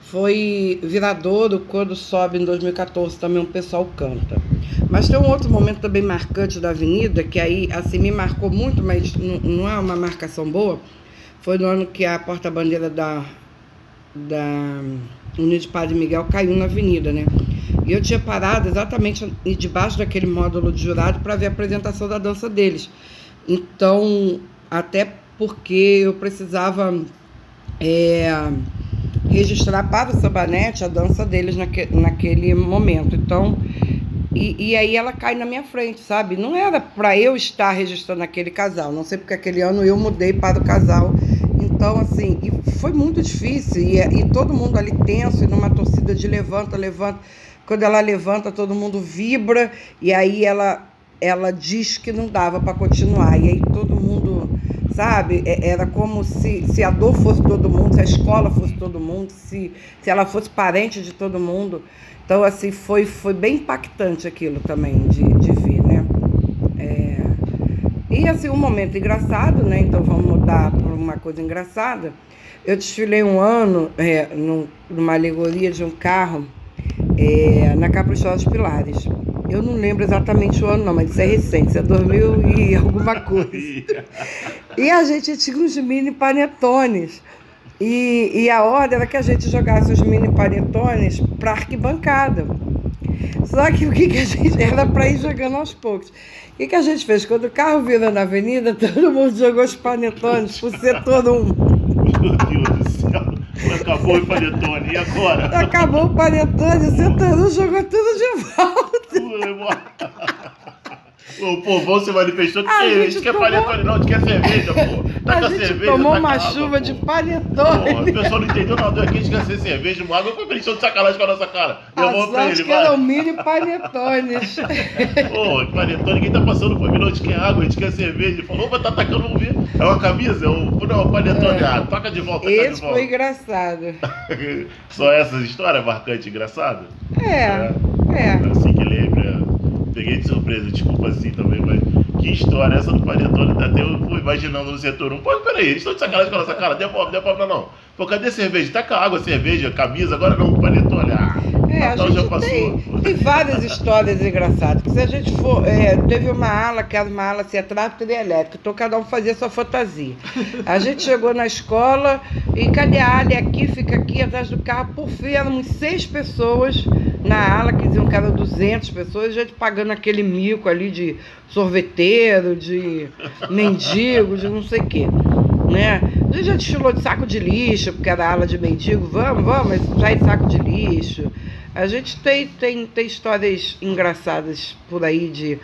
foi Viradouro, quando sobe em 2014, também o pessoal canta. Mas tem um outro momento também marcante da avenida, que aí assim me marcou muito, mas não, não é uma marcação boa foi no ano que a porta-bandeira da, da Unidos Padre Miguel caiu na avenida, né? E eu tinha parado exatamente debaixo daquele módulo de jurado para ver a apresentação da dança deles. Então, até porque eu precisava é, registrar para o Sabanete a dança deles naque, naquele momento. Então, e, e, aí ela cai na minha frente, sabe? Não era para eu estar registrando aquele casal. Não sei porque aquele ano eu mudei para o casal então, assim, foi muito difícil. E, e todo mundo ali tenso, e numa torcida de levanta, levanta. Quando ela levanta, todo mundo vibra. E aí ela, ela diz que não dava para continuar. E aí todo mundo, sabe? É, era como se, se a dor fosse todo mundo, se a escola fosse todo mundo, se, se ela fosse parente de todo mundo. Então, assim, foi, foi bem impactante aquilo também de, de? É... E, assim, um momento engraçado, né? Então, vamos mudar uma coisa engraçada. Eu desfilei um ano é, num, numa alegoria de um carro é, na Caprichosa Pilares. Eu não lembro exatamente o ano, não, mas isso é recente, isso é 2000 e (laughs) alguma coisa. (laughs) E a gente tinha uns mini panetones. E, e a ordem era que a gente jogasse os mini panetones para arquibancada. Só que o que, que a gente. (laughs) Era para ir jogando aos poucos. O que, que a gente fez? Quando o carro virou na avenida, (laughs) todo mundo jogou os panetones por setor um. Meu Deus do céu. Acabou o panetone. E agora? Acabou o panetone, o setor jogou tudo de volta. O povão se manifestou que a gente quer tomou... panetone, não, a gente quer cerveja, pô. Tá a gente cerveja, tomou tá uma chuva de panetone. Porra, o pessoal não entendeu nada aqui, a gente quer ser cerveja, uma água. Eu falei, de sacanagem com a nossa cara. Vou pra ele, vai. eram mini panetones. (laughs) Pô, panetone, quem tá passando por mim, não, a gente quer água, a gente quer cerveja. Ele falou, mas tá atacando, vamos ver. É uma camisa? É um, não, é um panetone. É. Ah, toca de volta, Esse de volta. foi engraçado. (laughs) Só essas histórias marcantes engraçadas? É, é. é. Assim que. Peguei de surpresa, desculpa assim também, mas que história essa do panetone? Até eu fui imaginando no setor 1. Pô, peraí, eles estão de sacanagem com a nossa cara. Devolve, devolve, não, não. Pô, cadê cerveja? Tá com água, cerveja, camisa, agora não, panetone. É, a gente. Tem, tem várias histórias engraçadas. Se a gente for. É, teve uma ala, que era uma ala assim, tráfego elétrico, então cada um fazia sua fantasia. A gente (laughs) chegou na escola e cadê a ala? aqui, fica aqui atrás do carro. Por fim, éramos seis pessoas na ala, que diziam que eram 200 pessoas, a gente pagando aquele mico ali de sorveteiro, de mendigo, de não sei o quê. Né? A gente já desfilou de saco de lixo, porque era ala de mendigo, vamos, vamos, mas sai de saco de lixo. A gente tem, tem, tem histórias engraçadas por aí de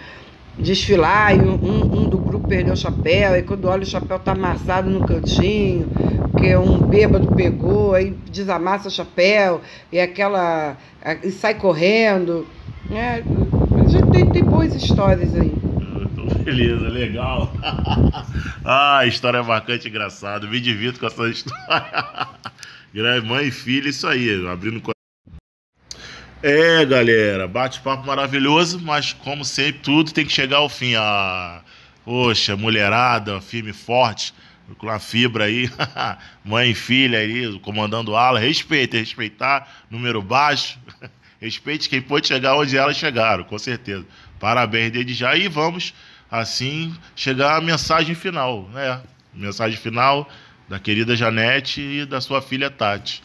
desfilar e um, um, do grupo perdeu o chapéu, e quando olha o chapéu tá amassado no cantinho, porque um bêbado pegou, aí desamassa o chapéu, e aquela. e sai correndo. Né? A gente tem, tem boas histórias aí. Beleza, legal. (laughs) ah, história marcante, engraçada. Me divirto com essa história. (laughs) Mãe e filha, isso aí, abrindo é, galera, bate-papo maravilhoso, mas como sempre, tudo tem que chegar ao fim. Ah, poxa, mulherada, firme forte, com a fibra aí, (laughs) mãe e filha aí, comandando ala, respeita, respeitar, número baixo, (laughs) respeite quem pôde chegar onde elas chegaram, com certeza. Parabéns desde já e vamos, assim, chegar à mensagem final, né? Mensagem final da querida Janete e da sua filha Tati.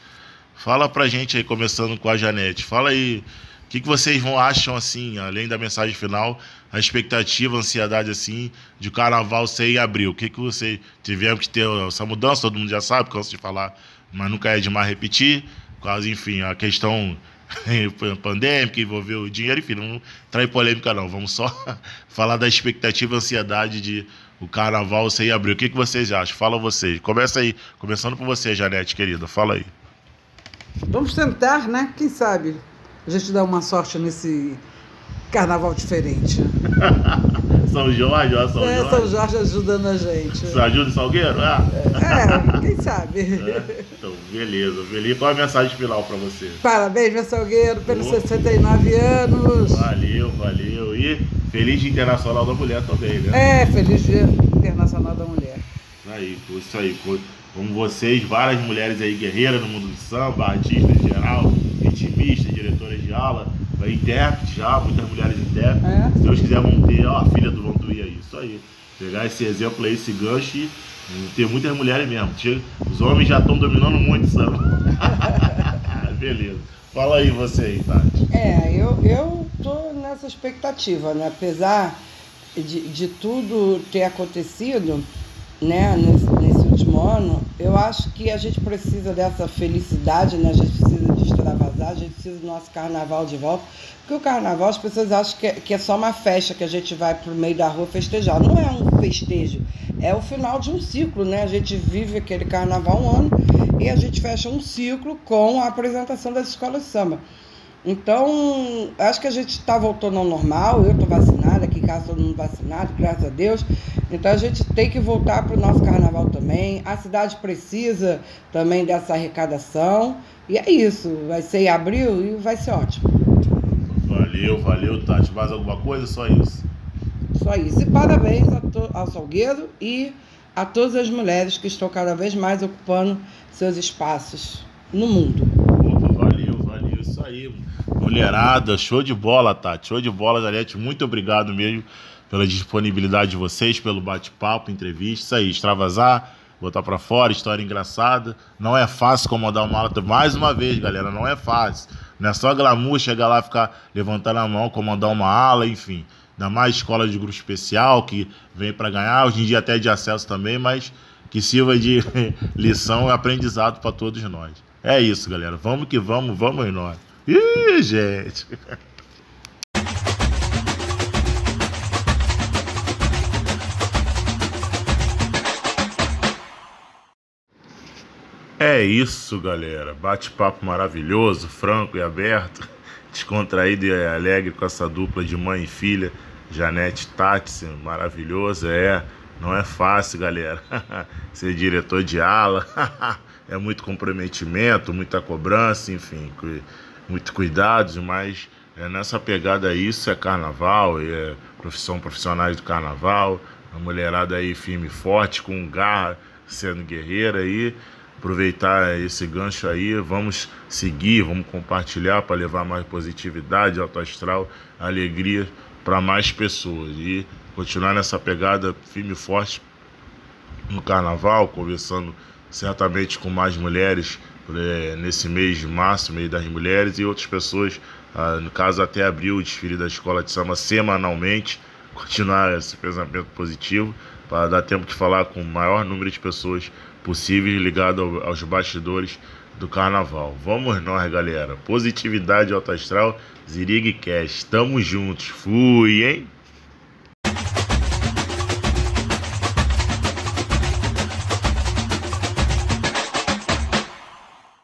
Fala pra gente aí, começando com a Janete. Fala aí, o que, que vocês vão acham assim, além da mensagem final, a expectativa, a ansiedade assim, de carnaval ser em abril? O que, que vocês tiveram que ter essa mudança? Todo mundo já sabe, canso de falar, mas nunca é demais repetir. Quase, enfim, a questão (laughs) pandêmica envolveu o dinheiro, enfim, não trai polêmica não. Vamos só (laughs) falar da expectativa, ansiedade de o carnaval ser em abril. O que, que vocês acham? Fala vocês. Começa aí, começando por você, Janete, querida. Fala aí. Vamos tentar, né? Quem sabe a gente dá uma sorte nesse carnaval diferente. (laughs) São Jorge, ó, São é, Jorge. São Jorge ajudando a gente. Você ajuda em Salgueiro? Ah. É, quem sabe. É. Então, beleza, beleza. Qual é a mensagem final para você? Parabéns, meu Salgueiro, pelos oh. 69 anos. Valeu, valeu. E feliz Dia Internacional da Mulher também, né? É, feliz Dia Internacional da Mulher. Aí, isso aí como vocês, várias mulheres aí guerreiras no mundo do samba, artistas em geral, ritmistas, diretoras de aula, intérpretes já, muitas mulheres intérpretes. É. Se Deus quiser, vamos ter ó, a filha do Vantuí aí, isso aí. Pegar esse exemplo aí, esse gancho e ter muitas mulheres mesmo. Os homens já estão dominando muito o samba. (laughs) Beleza. Fala aí você aí, Tati. É, eu, eu tô nessa expectativa, né? Apesar de, de tudo ter acontecido, né, nesse, nesse último ano, eu acho que a gente precisa dessa felicidade, né? A gente precisa de extravasar, a gente precisa do nosso carnaval de volta. Porque o carnaval as pessoas acham que é, que é só uma festa que a gente vai pro meio da rua festejar. Não é um festejo, é o final de um ciclo, né? A gente vive aquele carnaval um ano e a gente fecha um ciclo com a apresentação das escolas de samba. Então, acho que a gente está voltando ao normal. Eu estou vacinada, todo mundo vacinado, graças a Deus. Então, a gente tem que voltar para o nosso carnaval também. A cidade precisa também dessa arrecadação. E é isso. Vai ser em abril e vai ser ótimo. Valeu, valeu, Tati. Mais alguma coisa? Só isso. Só isso. E parabéns ao Salgueiro e a todas as mulheres que estão cada vez mais ocupando seus espaços no mundo. Opa, valeu, valeu. Isso aí. Mulherada, show de bola, Tati. Show de bola, Janete. Muito obrigado mesmo pela disponibilidade de vocês, pelo bate-papo, entrevista. Isso aí, extravasar, botar para fora, história engraçada. Não é fácil comandar uma aula. Mais uma vez, galera, não é fácil. Não é só glamour chegar lá, ficar levantando a mão, comandar uma aula, enfim. Ainda mais escola de grupo especial que vem para ganhar, hoje em dia até de acesso também, mas que sirva de (laughs) lição e aprendizado para todos nós. É isso, galera. Vamos que vamos, vamos nós. Ih, gente. É isso, galera. Bate-papo maravilhoso, franco e aberto, (laughs) descontraído e alegre com essa dupla de mãe e filha, Janete Tatsi, maravilhosa, é. Não é fácil, galera. (laughs) Ser diretor de ala (laughs) é muito comprometimento, muita cobrança, enfim, muito cuidados, mas é nessa pegada isso é carnaval, é profissão profissionais do carnaval, a mulherada aí firme e forte, com garra, sendo guerreira aí. Aproveitar esse gancho aí, vamos seguir, vamos compartilhar para levar mais positividade, alto astral, alegria para mais pessoas e continuar nessa pegada firme e forte no carnaval, conversando certamente com mais mulheres nesse mês de março, mês das mulheres, e outras pessoas, ah, no caso até abriu o desfile da escola de samba semanalmente, (laughs) continuar esse pensamento positivo, para dar tempo de falar com o maior número de pessoas possíveis ligado aos bastidores do carnaval. Vamos nós, galera. Positividade alto astral, Zirig Cash. Tamo juntos. Fui, hein?